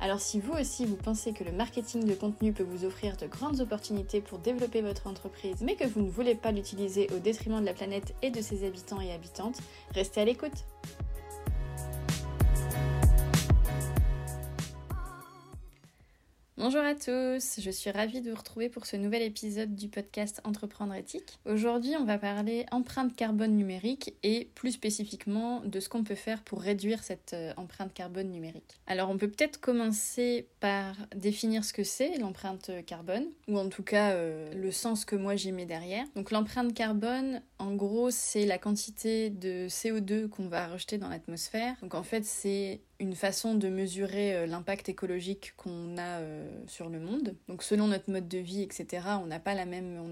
Alors si vous aussi vous pensez que le marketing de contenu peut vous offrir de grandes opportunités pour développer votre entreprise, mais que vous ne voulez pas l'utiliser au détriment de la planète et de ses habitants et habitantes, restez à l'écoute. Bonjour à tous, je suis ravie de vous retrouver pour ce nouvel épisode du podcast Entreprendre éthique. Aujourd'hui, on va parler empreinte carbone numérique et plus spécifiquement de ce qu'on peut faire pour réduire cette euh, empreinte carbone numérique. Alors, on peut peut-être commencer par définir ce que c'est l'empreinte carbone, ou en tout cas euh, le sens que moi j'y mets derrière. Donc, l'empreinte carbone, en gros, c'est la quantité de CO2 qu'on va rejeter dans l'atmosphère. Donc, en fait, c'est une façon de mesurer euh, l'impact écologique qu'on a euh, sur le monde. Donc selon notre mode de vie, etc., on n'a pas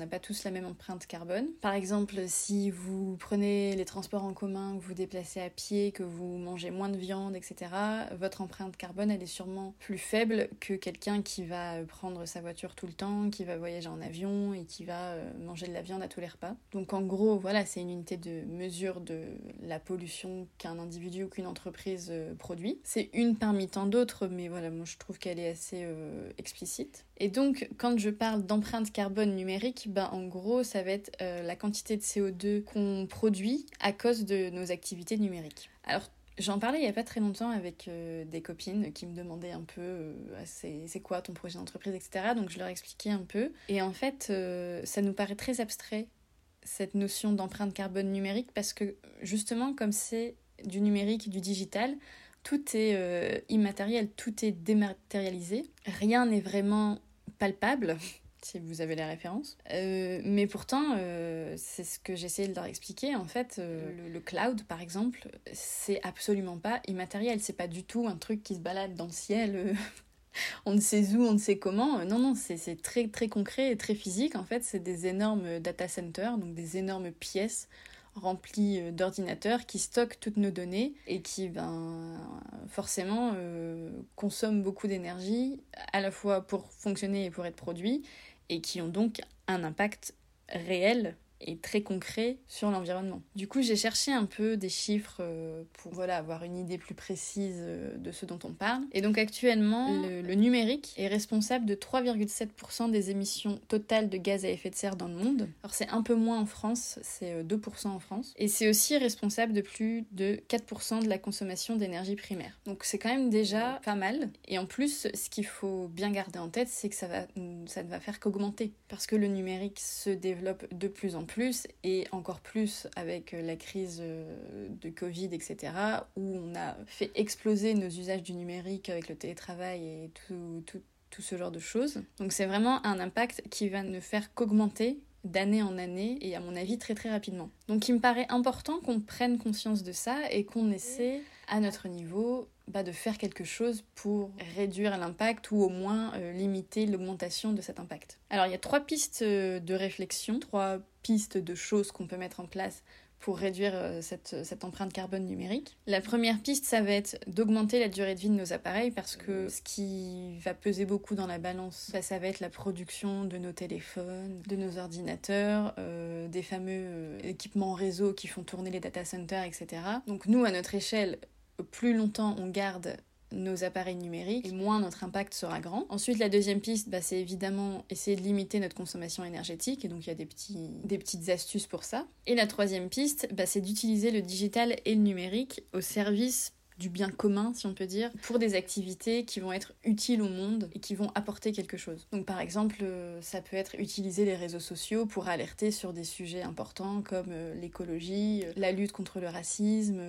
pas tous la même empreinte carbone. Par exemple, si vous prenez les transports en commun, que vous déplacez à pied, que vous mangez moins de viande, etc., votre empreinte carbone elle est sûrement plus faible que quelqu'un qui va prendre sa voiture tout le temps, qui va voyager en avion et qui va euh, manger de la viande à tous les repas. Donc en gros, voilà, c'est une unité de mesure de la pollution qu'un individu ou qu'une entreprise produit. C'est une parmi tant d'autres, mais voilà, moi je trouve qu'elle est assez euh, explicite. Et donc, quand je parle d'empreinte carbone numérique, ben, en gros, ça va être euh, la quantité de CO2 qu'on produit à cause de nos activités numériques. Alors, J'en parlais il n'y a pas très longtemps avec euh, des copines qui me demandaient un peu ah, c'est quoi ton projet d'entreprise, etc. Donc je leur expliquais un peu. Et en fait, ça nous paraît très abstrait, cette notion d'empreinte carbone numérique, parce que justement, comme c'est du numérique, du digital, tout est euh, immatériel, tout est dématérialisé, rien n'est vraiment palpable, si vous avez la référence. Euh, mais pourtant, euh, c'est ce que j'essayais de leur expliquer. En fait, le, cloud, par exemple, c'est absolument pas immatériel. C'est pas du tout un truc qui se balade dans le ciel. on ne sait où, on ne sait comment. Non, non, c'est très très concret et très physique. En fait, c'est des énormes data centers, donc des énormes pièces rempli euh, d'ordinateurs qui stockent toutes nos données et qui ben, forcément euh, consomment beaucoup d'énergie à la fois pour fonctionner et pour être produits et qui ont donc un impact réel et très concret sur l'environnement. Du coup, j'ai cherché un peu des chiffres euh, pour voilà, avoir une idée plus précise euh, de ce dont on parle. Et donc actuellement, le, numérique est responsable de 3,7% des émissions totales de gaz à effet de serre dans le monde. Alors c'est un peu moins en France, c'est 2% euh, en France. Et c'est aussi responsable de plus de 4% de la consommation d'énergie primaire. Donc c'est quand même déjà pas mal. Et en plus, ce qu'il faut bien garder en tête, c'est que ça, va, ça ne va faire qu'augmenter. Parce que le numérique se développe de plus en plus, et encore plus avec euh, la crise euh, de Covid, etc., où on a fait exploser nos usages du numérique avec le télétravail et tout, tout, tout ce genre de choses. Donc c'est vraiment un impact qui va ne faire qu'augmenter d'année en année et à mon avis très très rapidement. Donc il me paraît important qu'on prenne conscience de ça et qu'on essaie à notre niveau bah, de faire quelque chose pour réduire l'impact ou au moins euh, limiter l'augmentation de cet impact. Alors il y a trois pistes de réflexion, trois pistes de choses qu'on peut mettre en place pour réduire euh, cette, cette, empreinte carbone numérique. La première piste, ça va être d'augmenter la durée de vie de nos appareils parce que ce qui va peser beaucoup dans la balance, bah, ça va être la production de nos téléphones, de nos ordinateurs, euh, des fameux euh, équipements réseau qui font tourner les data centers, etc. Donc nous, à notre échelle, plus longtemps on garde nos appareils numériques moins notre impact sera grand. Ensuite, la deuxième piste, bah, c'est évidemment essayer de limiter notre consommation énergétique et donc il y a des, petits, petites astuces pour ça. Et la troisième piste, bah, c'est d'utiliser le digital et le numérique au service du bien commun, si on peut dire, pour des activités qui vont être utiles au monde et qui vont apporter quelque chose. Donc par exemple, euh, ça peut être utiliser les réseaux sociaux pour alerter sur des sujets importants comme euh, l'écologie, euh, la lutte contre le racisme,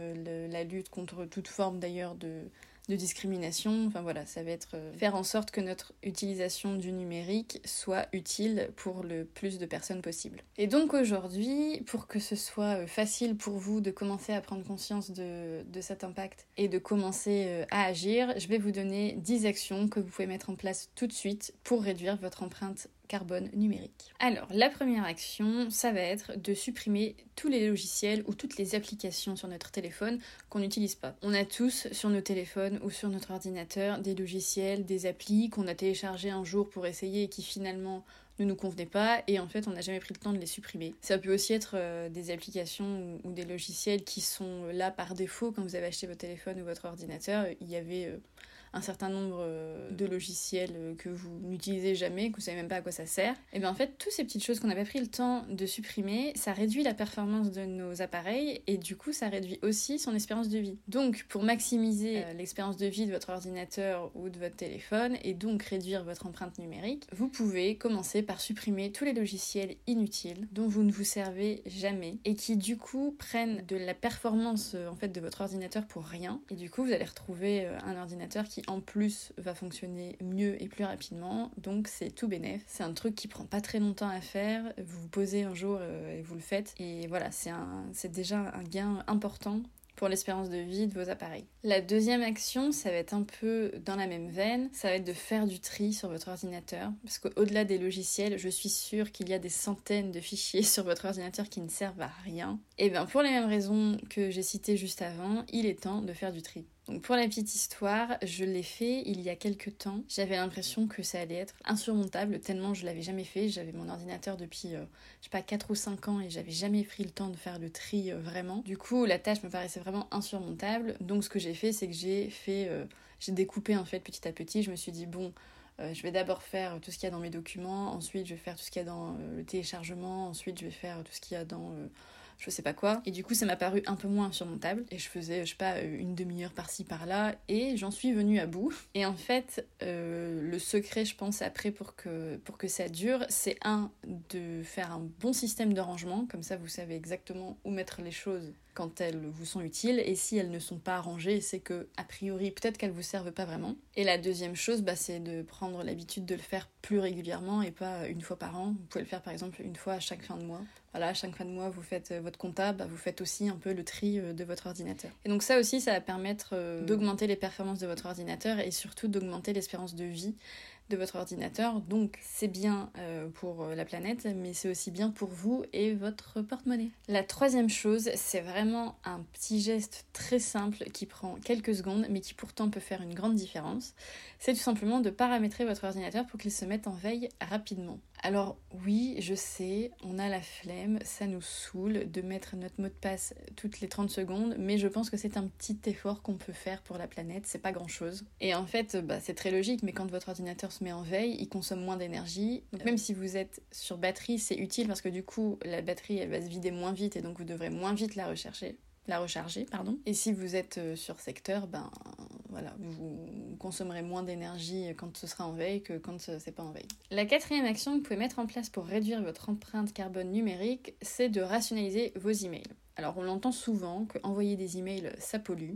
la lutte contre toute forme d'ailleurs de de discrimination. Enfin voilà, ça va être euh, faire en sorte que notre utilisation du numérique soit utile pour le plus de personnes possible. Et donc aujourd'hui, pour que ce soit euh, facile pour vous de commencer à prendre conscience de, de cet impact et de commencer euh, à agir, je vais vous donner 10 actions que vous pouvez mettre en place tout de suite pour réduire votre empreinte carbone numérique. Alors, la première action, ça va être de supprimer tous les logiciels ou toutes les applications sur notre téléphone qu'on n'utilise pas. On a tous sur nos téléphones ou sur notre ordinateur des logiciels, des applis qu'on a téléchargés un jour pour essayer et qui finalement ne nous convenaient pas et en fait on n'a jamais pris le temps de les supprimer. Ça peut aussi être euh, des applications ou, des logiciels qui sont là par défaut quand vous avez acheté votre téléphone ou votre ordinateur. Il y avait euh, un certain nombre euh, de logiciels euh, que vous n'utilisez jamais, que vous savez même pas à quoi ça sert, et bien en fait, toutes ces petites choses qu'on n'a pas pris le temps de supprimer, ça réduit la performance de nos appareils et du coup, ça réduit aussi son espérance de vie. Donc, pour maximiser euh, l'expérience de vie de votre ordinateur ou de votre téléphone et donc réduire votre empreinte numérique, vous pouvez commencer par supprimer tous les logiciels inutiles dont vous ne vous servez jamais et qui du coup prennent de la performance en fait de votre ordinateur pour rien. Et du coup, vous allez retrouver un ordinateur qui en plus va fonctionner mieux et plus rapidement. Donc c'est tout bénef. C'est un truc qui prend pas très longtemps à faire. Vous vous posez un jour euh, et vous le faites. Et voilà, c'est déjà un gain important pour l'espérance de vie de vos appareils. La deuxième action, ça va être un peu dans la même veine, ça va être de faire du tri sur votre ordinateur, parce qu'au-delà des logiciels, je suis sûre qu'il y a des centaines de fichiers sur votre ordinateur qui ne servent à rien. Et bien pour les mêmes raisons que j'ai citées juste avant, il est temps de faire du tri. Donc pour la petite histoire, je l'ai fait il y a quelques temps. J'avais l'impression que ça allait être insurmontable tellement je l'avais jamais fait. J'avais mon ordinateur depuis euh, je sais pas 4 ou 5 ans et j'avais jamais pris le temps de faire le tri euh, vraiment. Du coup, la tâche me paraissait vraiment insurmontable. Donc ce que j'ai fait, c'est que j'ai fait euh, j'ai découpé en fait petit à petit. Je me suis dit bon, je vais d'abord faire tout ce qu'il y a dans mes documents, ensuite je vais faire tout ce qu'il y a dans le téléchargement, ensuite je vais faire tout ce qu'il y a dans je sais pas quoi. Et du coup, ça m'a paru un peu moins insurmontable. Et je faisais, je sais pas, une demi-heure par-ci par-là. Et j'en suis venue à bout. Et en fait, euh, le secret, je pense, après pour que, pour que ça dure, c'est un, de faire un bon système de rangement. Comme ça, vous savez exactement où mettre les choses quand elles vous sont utiles et si elles ne sont pas rangées, c'est que a priori peut-être qu'elles vous servent pas vraiment. Et la deuxième chose, bah, c'est de prendre l'habitude de le faire plus régulièrement et pas une fois par an. Vous pouvez le faire par exemple une fois à chaque fin de mois. Voilà, à chaque fin de mois, vous faites euh, votre comptable, bah, vous faites aussi un peu le tri euh, de votre ordinateur. Et donc ça aussi, ça va permettre euh, d'augmenter les performances de votre ordinateur et surtout d'augmenter l'espérance de vie de votre ordinateur. Donc c'est bien pour la planète, mais c'est aussi bien pour vous et votre porte-monnaie. La troisième chose, c'est vraiment un petit geste très simple qui prend quelques secondes, mais qui pourtant peut faire une grande différence. C'est tout simplement de paramétrer votre ordinateur pour qu'il se mette en veille rapidement. Alors oui, je sais, on a la flemme, ça nous saoule de mettre notre mot de passe toutes les 30 secondes, mais je pense que c'est un petit effort qu'on peut faire pour la planète, c'est pas grand chose. Et en fait, bah, c'est très logique, mais quand votre ordinateur se met en veille, il consomme moins d'énergie. Donc même si vous êtes sur batterie, c'est utile parce que du coup, la batterie, elle va se vider moins vite et donc vous devrez moins vite la rechercher la recharger, pardon. Et si vous êtes euh, sur secteur, ben voilà, vous consommerez moins d'énergie quand ce sera en veille que quand c'est pas en veille. La quatrième action que vous pouvez mettre en place pour réduire votre empreinte carbone numérique, c'est de rationaliser vos emails. Alors on l'entend souvent que envoyer des emails ça pollue,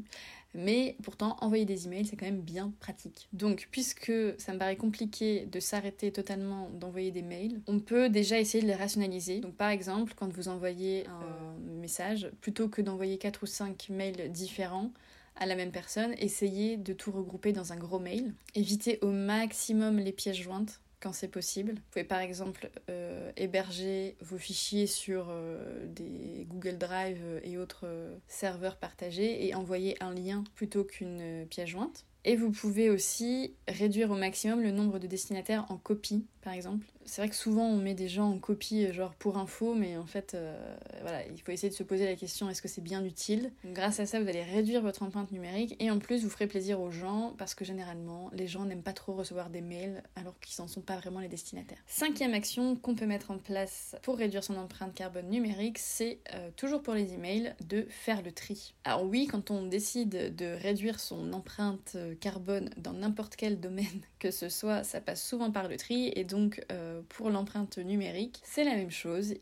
mais pourtant envoyer des emails c'est quand même bien pratique. Donc puisque ça me paraît compliqué de s'arrêter totalement d'envoyer des mails, on peut déjà essayer de les rationaliser. Donc par exemple, quand vous envoyez un message, plutôt que d'envoyer 4 ou 5 mails différents, à la même personne, essayez de tout regrouper dans un gros mail. Évitez au maximum les pièces jointes quand c'est possible. Vous pouvez par exemple euh, héberger vos fichiers sur euh, des Google Drive et autres euh, serveurs partagés et envoyer un lien plutôt qu'une pièce jointe. Et vous pouvez aussi réduire au maximum le nombre de destinataires en copie, par exemple. C'est vrai que souvent on met des gens en copie euh, genre pour info, mais en fait, euh, voilà, il faut essayer de se poser la question est-ce que c'est bien utile? Grâce à ça, vous allez réduire votre empreinte numérique et en plus, vous ferez plaisir aux gens parce que généralement, les gens n'aiment pas trop recevoir des mails alors qu'ils n'en sont pas vraiment les destinataires. Cinquième action qu'on peut mettre en place pour réduire son empreinte carbone numérique, c'est euh, toujours pour les emails de faire le tri. Alors oui, quand on décide de réduire son empreinte carbone dans n'importe quel domaine que ce soit, ça passe souvent par le tri et donc pour l'empreinte numérique, c'est la même chose.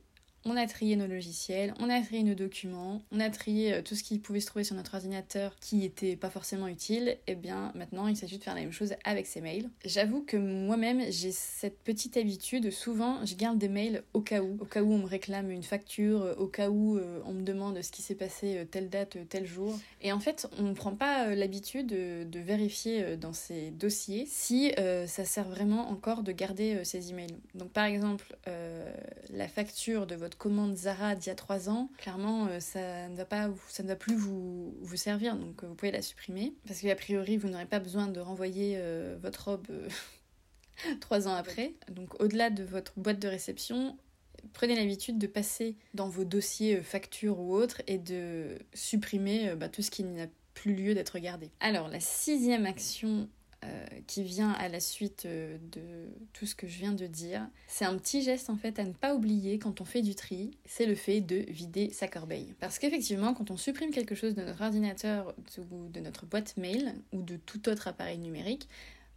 On a trié nos logiciels, on a trié nos documents, on a trié euh, tout ce qui pouvait se trouver sur notre ordinateur qui n'était pas forcément utile, et eh bien maintenant il s'agit de faire la même chose avec ces mails. J'avoue que moi-même j'ai cette petite habitude, souvent je garde des mails au cas où, au cas où on me réclame une facture, euh, au cas où euh, on me demande ce qui s'est passé telle date, tel jour. Et en fait on ne prend pas l'habitude de, vérifier dans ces dossiers si ça sert vraiment encore de garder ces emails. Donc par exemple la facture de votre commande Zara d'il y a trois ans, clairement, euh, ça ne va, pas, ça ne va plus vous, vous servir. Donc, euh, vous pouvez la supprimer. Parce qu'a priori, vous n'aurez pas besoin de renvoyer euh, votre robe trois ans après. Donc, au-delà de votre boîte de réception, prenez l'habitude de passer dans vos dossiers factures ou autres et de supprimer bah, tout ce qui n'a plus lieu d'être gardé. Alors, la sixième action euh, qui vient à la suite euh, de tout ce que je viens de dire. C'est un petit geste en fait à ne pas oublier quand on fait du tri, c'est le fait de vider sa corbeille. Parce qu'effectivement, quand on supprime quelque chose de notre ordinateur ou de notre boîte mail ou de tout autre appareil numérique,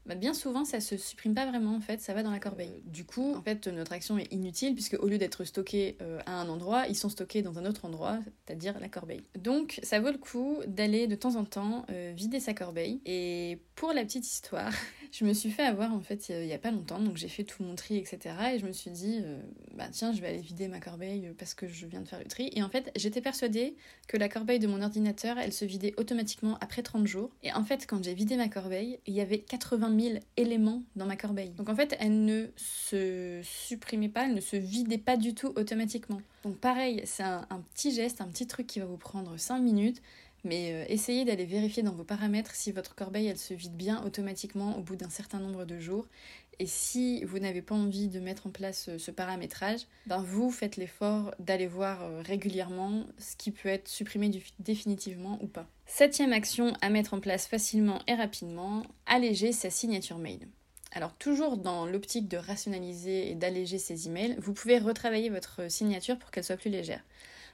bah, bien souvent ça se supprime pas vraiment en fait, ça va dans la corbeille. Du coup, en fait, notre action est inutile puisque au lieu d'être stocké euh, à un endroit, ils sont stockés dans un autre endroit, c'est-à-dire la corbeille. Donc, ça vaut le coup d'aller de temps en temps euh, vider sa corbeille. Et pour la petite histoire, je me suis fait avoir en fait il y a pas longtemps, donc j'ai fait tout mon tri, etc. Et je me suis dit, euh, bah tiens, je vais aller vider ma corbeille parce que je viens de faire le tri. Et en fait, j'étais persuadée que la corbeille de mon ordinateur, elle se vidait automatiquement après 30 jours. Et en fait, quand j'ai vidé ma corbeille, il y avait 80 000 éléments dans ma corbeille. Donc en fait, elle ne se supprimait pas, elle ne se vidait pas du tout automatiquement. Donc pareil, c'est un, petit geste, un petit truc qui va vous prendre 5 minutes. Mais euh, essayez d'aller vérifier dans vos paramètres si votre corbeille elle se vide bien automatiquement au bout d'un certain nombre de jours. Et si vous n'avez pas envie de mettre en place euh, ce paramétrage, ben vous faites l'effort d'aller voir euh, régulièrement ce qui peut être supprimé définitivement ou pas. Septième action à mettre en place facilement et rapidement, alléger sa signature mail. Alors toujours dans l'optique de rationaliser et d'alléger ses emails, vous pouvez retravailler votre signature pour qu'elle soit plus légère.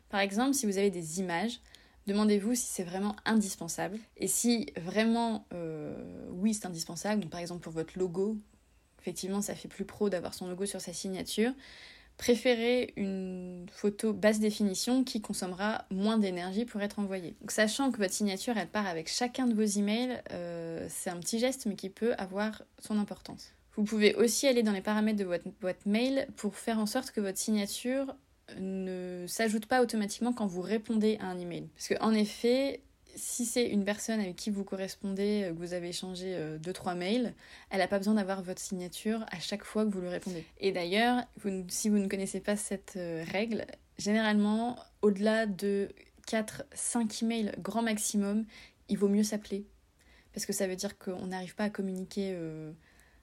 Par exemple, si vous avez des images, demandez-vous si c'est vraiment indispensable. Et si vraiment, euh, oui, c'est indispensable, par exemple pour votre logo, effectivement, ça fait plus pro d'avoir son logo sur sa signature, préférez une photo basse définition qui consommera moins d'énergie pour être envoyée. Sachant que votre signature, elle part avec chacun de vos emails, euh, c'est un petit geste mais qui peut avoir son importance. Vous pouvez aussi aller dans les paramètres de votre boîte mail pour faire en sorte que votre signature ne s'ajoute pas automatiquement quand vous répondez à un email. Parce qu'en effet, si c'est une personne avec qui vous correspondez, euh, que vous avez échangé 2-3 euh, mails, elle n'a pas besoin d'avoir votre signature à chaque fois que vous lui répondez. Et d'ailleurs, si vous ne connaissez pas cette euh, règle, généralement, au-delà de 4-5 emails grand maximum, il vaut mieux s'appeler. Parce que ça veut dire qu'on n'arrive pas à communiquer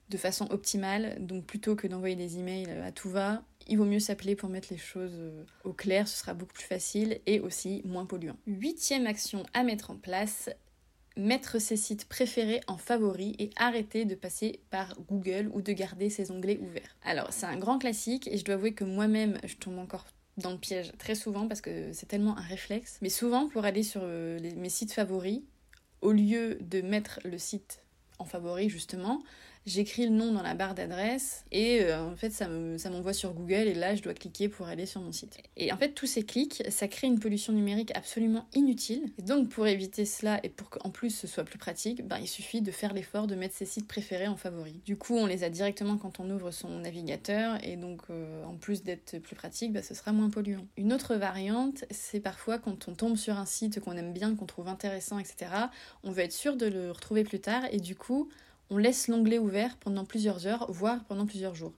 de façon optimale. Donc plutôt que d'envoyer des emails à tout va, il vaut mieux s'appeler pour mettre les choses euh, au clair, ce sera beaucoup plus facile et aussi moins polluant. Huitième action à mettre en place, mettre ses sites préférés en favoris et arrêter de passer par Google ou de garder ses onglets ouverts. Alors c'est un grand classique et je dois avouer que moi-même je tombe encore dans le piège très souvent parce que c'est tellement un réflexe. Mais souvent pour aller sur euh, mes sites favoris, au lieu de mettre le site en favori justement, j'écris le nom dans la barre d'adresse et euh, en fait ça, m'envoie sur Google et là je dois cliquer pour aller sur mon site. Et en fait tous ces clics, ça crée une pollution numérique absolument inutile. Donc pour éviter cela et pour qu'en plus ce soit plus pratique, ben, il suffit de faire l'effort de mettre ses sites préférés en favori. Du coup on les a directement quand on ouvre son navigateur et donc euh, en plus d'être plus pratique, ben, ce sera moins polluant. Une autre variante, c'est parfois quand on tombe sur un site qu'on aime bien, qu'on trouve intéressant, etc. On veut être sûr de le retrouver plus tard et du coup on laisse l'onglet ouvert pendant plusieurs heures, voire pendant plusieurs jours.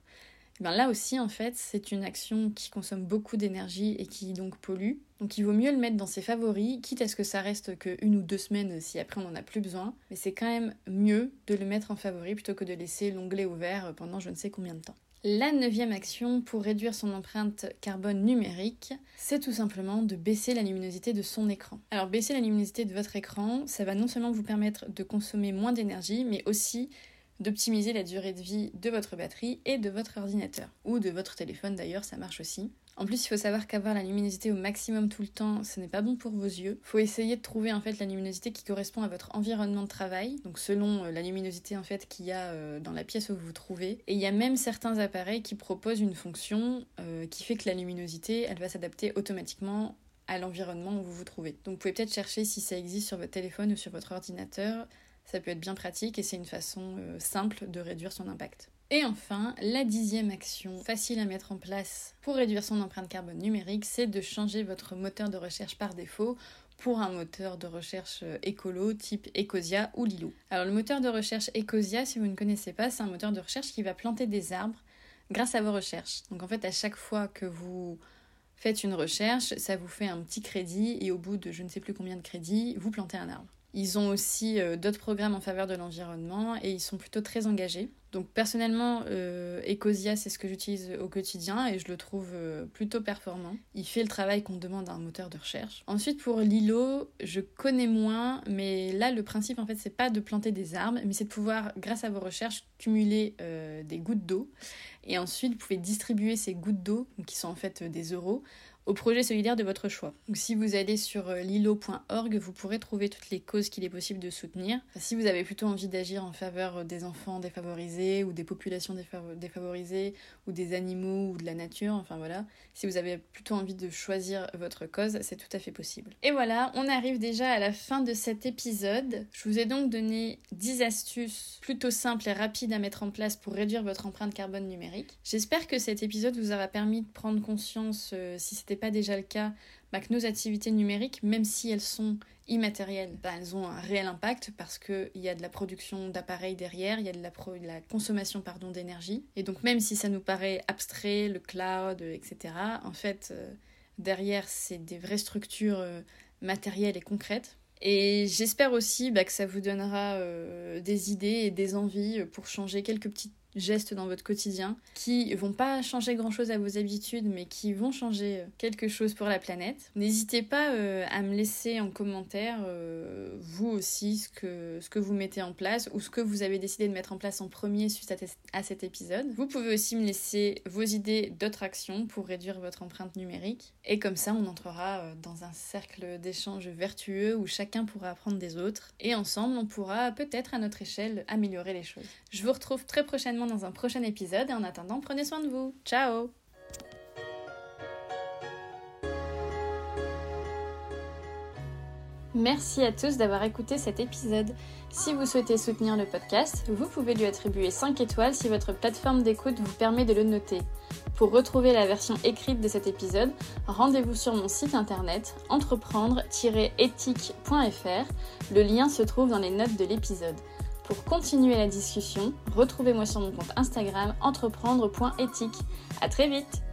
Et ben là aussi, en fait, c'est une action qui consomme beaucoup d'énergie et qui donc pollue. Donc il vaut mieux le mettre dans ses favoris, quitte à ce que ça reste que une ou deux semaines si après on n'en a plus besoin. Mais c'est quand même mieux de le mettre en favori plutôt que de laisser l'onglet ouvert pendant je ne sais combien de temps. La neuvième action pour réduire son empreinte carbone numérique, c'est tout simplement de baisser la luminosité de son écran. Alors baisser la luminosité de votre écran, ça va non seulement vous permettre de consommer moins d'énergie, mais aussi d'optimiser la durée de vie de votre batterie et de votre ordinateur. Ou de votre téléphone d'ailleurs, ça marche aussi. En plus, il faut savoir qu'avoir la luminosité au maximum tout le temps, ce n'est pas bon pour vos yeux. Il faut essayer de trouver en fait la luminosité qui correspond à votre environnement de travail, donc selon euh, la luminosité en fait qu'il y a euh, dans la pièce où vous vous trouvez. Et il y a même certains appareils qui proposent une fonction euh, qui fait que la luminosité, elle va s'adapter automatiquement à l'environnement où vous vous trouvez. Donc vous pouvez peut-être chercher si ça existe sur votre téléphone ou sur votre ordinateur. Ça peut être bien pratique et c'est une façon simple de réduire son impact. Et enfin, la dixième action facile à mettre en place pour réduire son empreinte carbone numérique, c'est de changer votre moteur de recherche par défaut pour un moteur de recherche euh, écolo type Ecosia ou Lilo. Alors le moteur de recherche Ecosia, si vous ne connaissez pas, c'est un moteur de recherche qui va planter des arbres grâce à vos recherches. Donc en fait, à chaque fois que vous faites une recherche, ça vous fait un petit crédit et au bout de je ne sais plus combien de crédits, vous plantez un arbre. Ils ont aussi euh, d'autres programmes en faveur de l'environnement et ils sont plutôt très engagés. Donc personnellement, euh, Ecosia, c'est ce que j'utilise au quotidien et je le trouve euh, plutôt performant. Il fait le travail qu'on demande à un moteur de recherche. Ensuite, pour Lilo, je connais moins, mais là, le principe, en fait, c'est pas de planter des arbres, mais c'est de pouvoir, grâce à vos recherches, cumuler des gouttes d'eau. Et ensuite, vous pouvez distribuer ces gouttes d'eau, qui sont en fait des euros, au projet solidaire de votre choix. Donc, si vous allez sur euh, lilo.org, vous pourrez trouver toutes les causes qu'il est possible de soutenir. si vous avez plutôt envie d'agir en faveur euh, des enfants défavorisés ou des populations défavorisées ou des animaux ou de la nature, enfin voilà, si vous avez plutôt envie de choisir votre cause, c'est tout à fait possible. Et voilà, on arrive déjà à la fin de cet épisode. Je vous ai donc donné 10 astuces plutôt simples et rapides à mettre en place pour réduire votre empreinte carbone numérique. J'espère que cet épisode vous aura permis de prendre conscience, euh, si c'était pas déjà le cas, bah, que nos activités numériques, même si elles sont immatérielles, bah, elles ont un réel impact parce qu'il y a de la production d'appareils derrière, il y a de la, consommation pardon, d'énergie. Et donc même si ça nous paraît abstrait, le cloud, etc., en fait, euh, derrière, c'est des vraies structures euh, matérielles et concrètes. Et j'espère aussi bah, que ça vous donnera euh, des idées et des envies pour changer quelques petites gestes dans votre quotidien qui vont pas changer grand chose à vos habitudes mais qui vont changer euh, quelque chose pour la planète. N'hésitez pas euh, à me laisser en commentaire euh, vous aussi ce que, ce que vous mettez en place ou ce que vous avez décidé de mettre en place en premier suite à, cet épisode. Vous pouvez aussi me laisser vos idées d'autres actions pour réduire votre empreinte numérique et comme ça on entrera dans un cercle d'échange vertueux où chacun pourra apprendre des autres et ensemble on pourra peut-être à notre échelle améliorer les choses. Je vous retrouve très prochainement dans un prochain épisode et en attendant, prenez soin de vous. Ciao Merci à tous d'avoir écouté cet épisode. Si vous souhaitez soutenir le podcast, vous pouvez lui attribuer 5 étoiles si votre plateforme d'écoute vous permet de le noter. Pour retrouver la version écrite de cet épisode, rendez-vous sur mon site internet entreprendre-éthique.fr. Le lien se trouve dans les notes de l'épisode. Pour continuer la discussion, retrouvez-moi sur mon compte Instagram entreprendre.éthique. À très vite